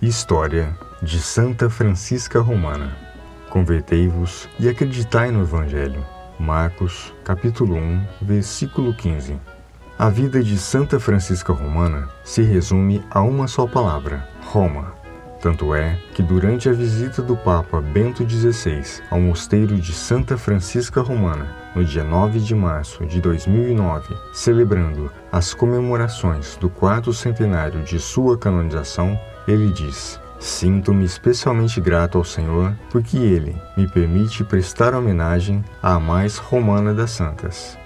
História de Santa Francisca Romana. Convertei-vos e acreditai no Evangelho. Marcos, capítulo 1, versículo 15. A vida de Santa Francisca Romana se resume a uma só palavra: Roma. Tanto é que, durante a visita do Papa Bento XVI ao mosteiro de Santa Francisca Romana, no dia 9 de março de 2009, celebrando as comemorações do quarto centenário de sua canonização, ele diz: Sinto-me especialmente grato ao Senhor porque Ele me permite prestar homenagem à mais romana das santas.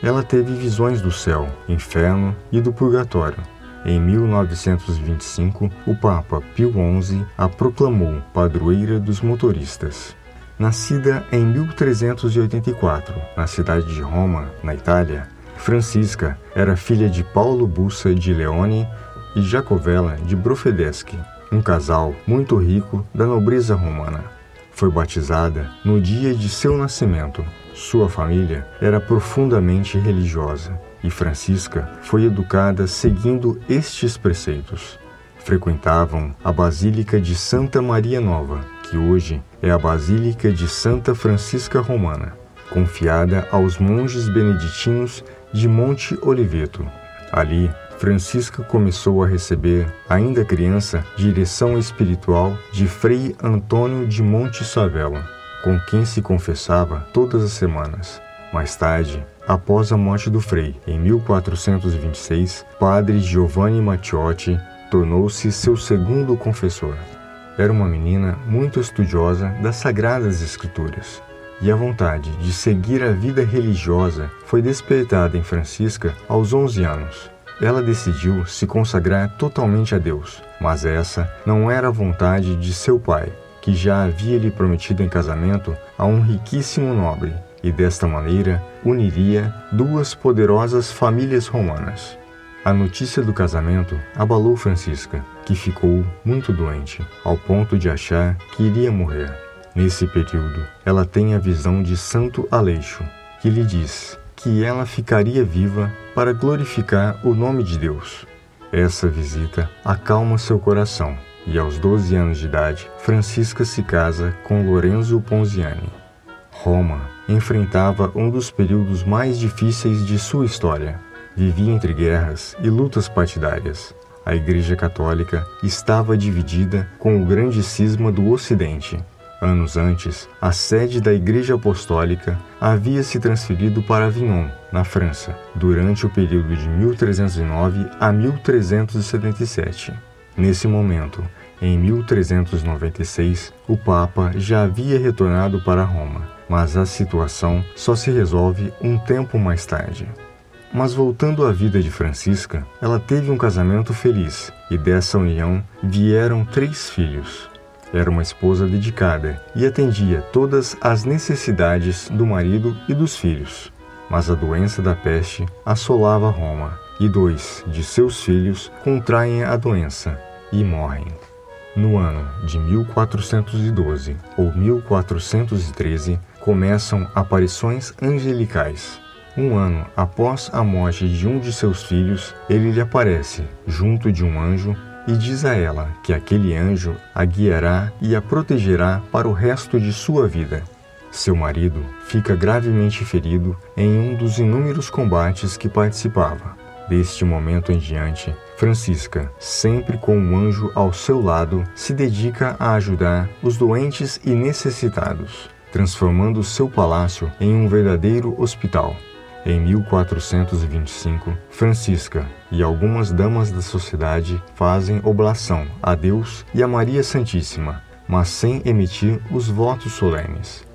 Ela teve visões do céu, inferno e do purgatório. Em 1925, o Papa Pio XI a proclamou padroeira dos motoristas. Nascida em 1384, na cidade de Roma, na Itália, Francisca era filha de Paulo Bussa de Leone e Jacovella de Brofedeschi, um casal muito rico da nobreza romana. Foi batizada no dia de seu nascimento. Sua família era profundamente religiosa e Francisca foi educada seguindo estes preceitos. Frequentavam a Basílica de Santa Maria Nova, que hoje é a Basílica de Santa Francisca Romana, confiada aos monges beneditinos de Monte Oliveto. Ali, Francisca começou a receber, ainda criança, direção espiritual de Frei Antônio de Monte Savela, com quem se confessava todas as semanas. Mais tarde, após a morte do Frei, em 1426, Padre Giovanni Mattiotti tornou-se seu segundo confessor. Era uma menina muito estudiosa das Sagradas Escrituras, e a vontade de seguir a vida religiosa foi despertada em Francisca aos 11 anos ela decidiu se consagrar totalmente a Deus, mas essa não era a vontade de seu pai, que já havia lhe prometido em casamento a um riquíssimo nobre, e desta maneira uniria duas poderosas famílias romanas. A notícia do casamento abalou Francisca, que ficou muito doente, ao ponto de achar que iria morrer. Nesse período, ela tem a visão de Santo Aleixo, que lhe diz que ela ficaria viva para glorificar o nome de Deus. Essa visita acalma seu coração e, aos 12 anos de idade, Francisca se casa com Lorenzo Ponziani. Roma enfrentava um dos períodos mais difíceis de sua história. Vivia entre guerras e lutas partidárias. A Igreja Católica estava dividida com o grande cisma do Ocidente, Anos antes, a sede da Igreja Apostólica havia se transferido para Avignon, na França, durante o período de 1309 a 1377. Nesse momento, em 1396, o Papa já havia retornado para Roma, mas a situação só se resolve um tempo mais tarde. Mas voltando à vida de Francisca, ela teve um casamento feliz e dessa união vieram três filhos. Era uma esposa dedicada e atendia todas as necessidades do marido e dos filhos. Mas a doença da peste assolava Roma, e dois de seus filhos contraem a doença e morrem. No ano de 1412 ou 1413 começam aparições angelicais. Um ano após a morte de um de seus filhos, ele lhe aparece, junto de um anjo, e diz a ela que aquele anjo a guiará e a protegerá para o resto de sua vida. Seu marido fica gravemente ferido em um dos inúmeros combates que participava. Deste momento em diante, Francisca, sempre com um anjo ao seu lado, se dedica a ajudar os doentes e necessitados, transformando seu palácio em um verdadeiro hospital. Em 1425, Francisca e algumas damas da sociedade fazem oblação a Deus e a Maria Santíssima, mas sem emitir os votos solenes.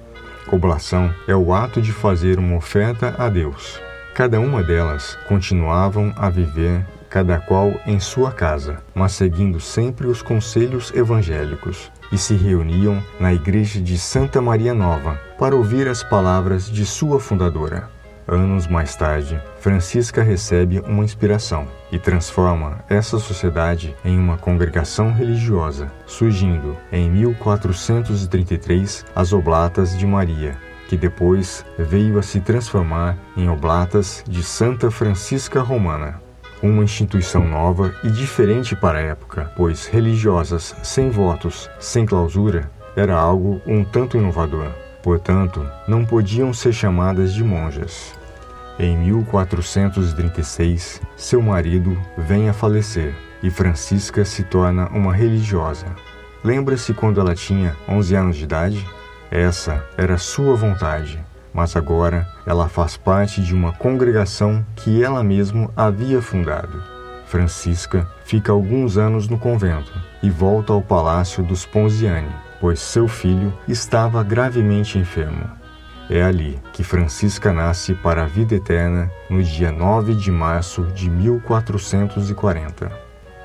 Oblação é o ato de fazer uma oferta a Deus. Cada uma delas continuavam a viver, cada qual em sua casa, mas seguindo sempre os conselhos evangélicos, e se reuniam na igreja de Santa Maria Nova para ouvir as palavras de sua fundadora. Anos mais tarde, Francisca recebe uma inspiração e transforma essa sociedade em uma congregação religiosa, surgindo em 1433 as Oblatas de Maria, que depois veio a se transformar em Oblatas de Santa Francisca Romana. uma instituição nova e diferente para a época, pois religiosas sem votos, sem clausura, era algo um tanto inovador. Portanto, não podiam ser chamadas de monjas. Em 1436, seu marido vem a falecer e Francisca se torna uma religiosa. Lembra-se quando ela tinha 11 anos de idade? Essa era sua vontade, mas agora ela faz parte de uma congregação que ela mesma havia fundado. Francisca fica alguns anos no convento e volta ao palácio dos Ponziani, pois seu filho estava gravemente enfermo. É ali que Francisca nasce para a vida eterna no dia 9 de março de 1440.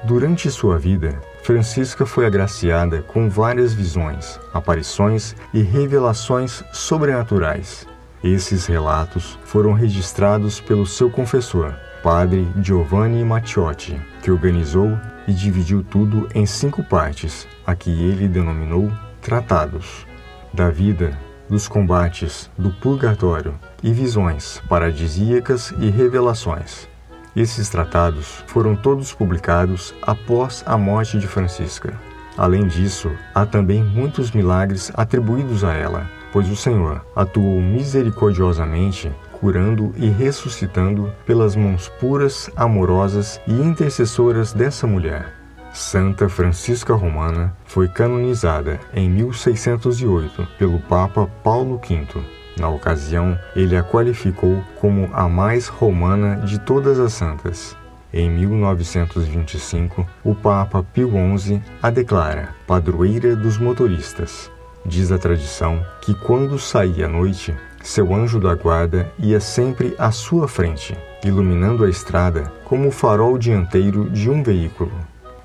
Durante sua vida, Francisca foi agraciada com várias visões, aparições e revelações sobrenaturais. Esses relatos foram registrados pelo seu confessor, padre Giovanni Mattiotti, que organizou e dividiu tudo em cinco partes, a que ele denominou Tratados da vida, dos combates, do purgatório e visões paradisíacas e revelações. Esses tratados foram todos publicados após a morte de Francisca. Além disso, há também muitos milagres atribuídos a ela, pois o Senhor atuou misericordiosamente curando e ressuscitando pelas mãos puras, amorosas e intercessoras dessa mulher. Santa Francisca Romana foi canonizada em 1608 pelo Papa Paulo V. Na ocasião, ele a qualificou como a mais romana de todas as santas. Em 1925, o Papa Pio XI a declara padroeira dos motoristas. Diz a tradição que quando saía à noite, seu anjo da guarda ia sempre à sua frente, iluminando a estrada como o farol dianteiro de um veículo.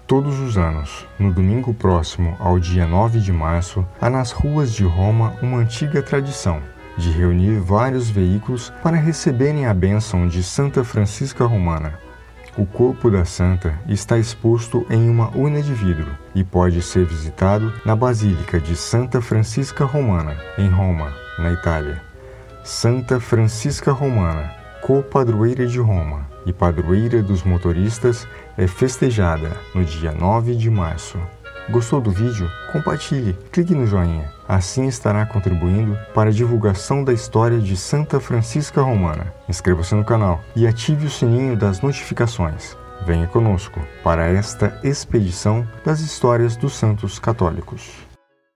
Todos os anos, no domingo próximo ao dia 9 de março, há nas ruas de Roma uma antiga tradição de reunir vários veículos para receberem a bênção de Santa Francisca Romana. O corpo da santa está exposto em uma urna de vidro e pode ser visitado na Basílica de Santa Francisca Romana, em Roma, na Itália. Santa Francisca Romana, co-padroeira de Roma e padroeira dos motoristas, é festejada no dia 9 de março. Gostou do vídeo? Compartilhe, clique no joinha. Assim estará contribuindo para a divulgação da história de Santa Francisca Romana. Inscreva-se no canal e ative o sininho das notificações. Venha conosco para esta expedição das histórias dos santos católicos.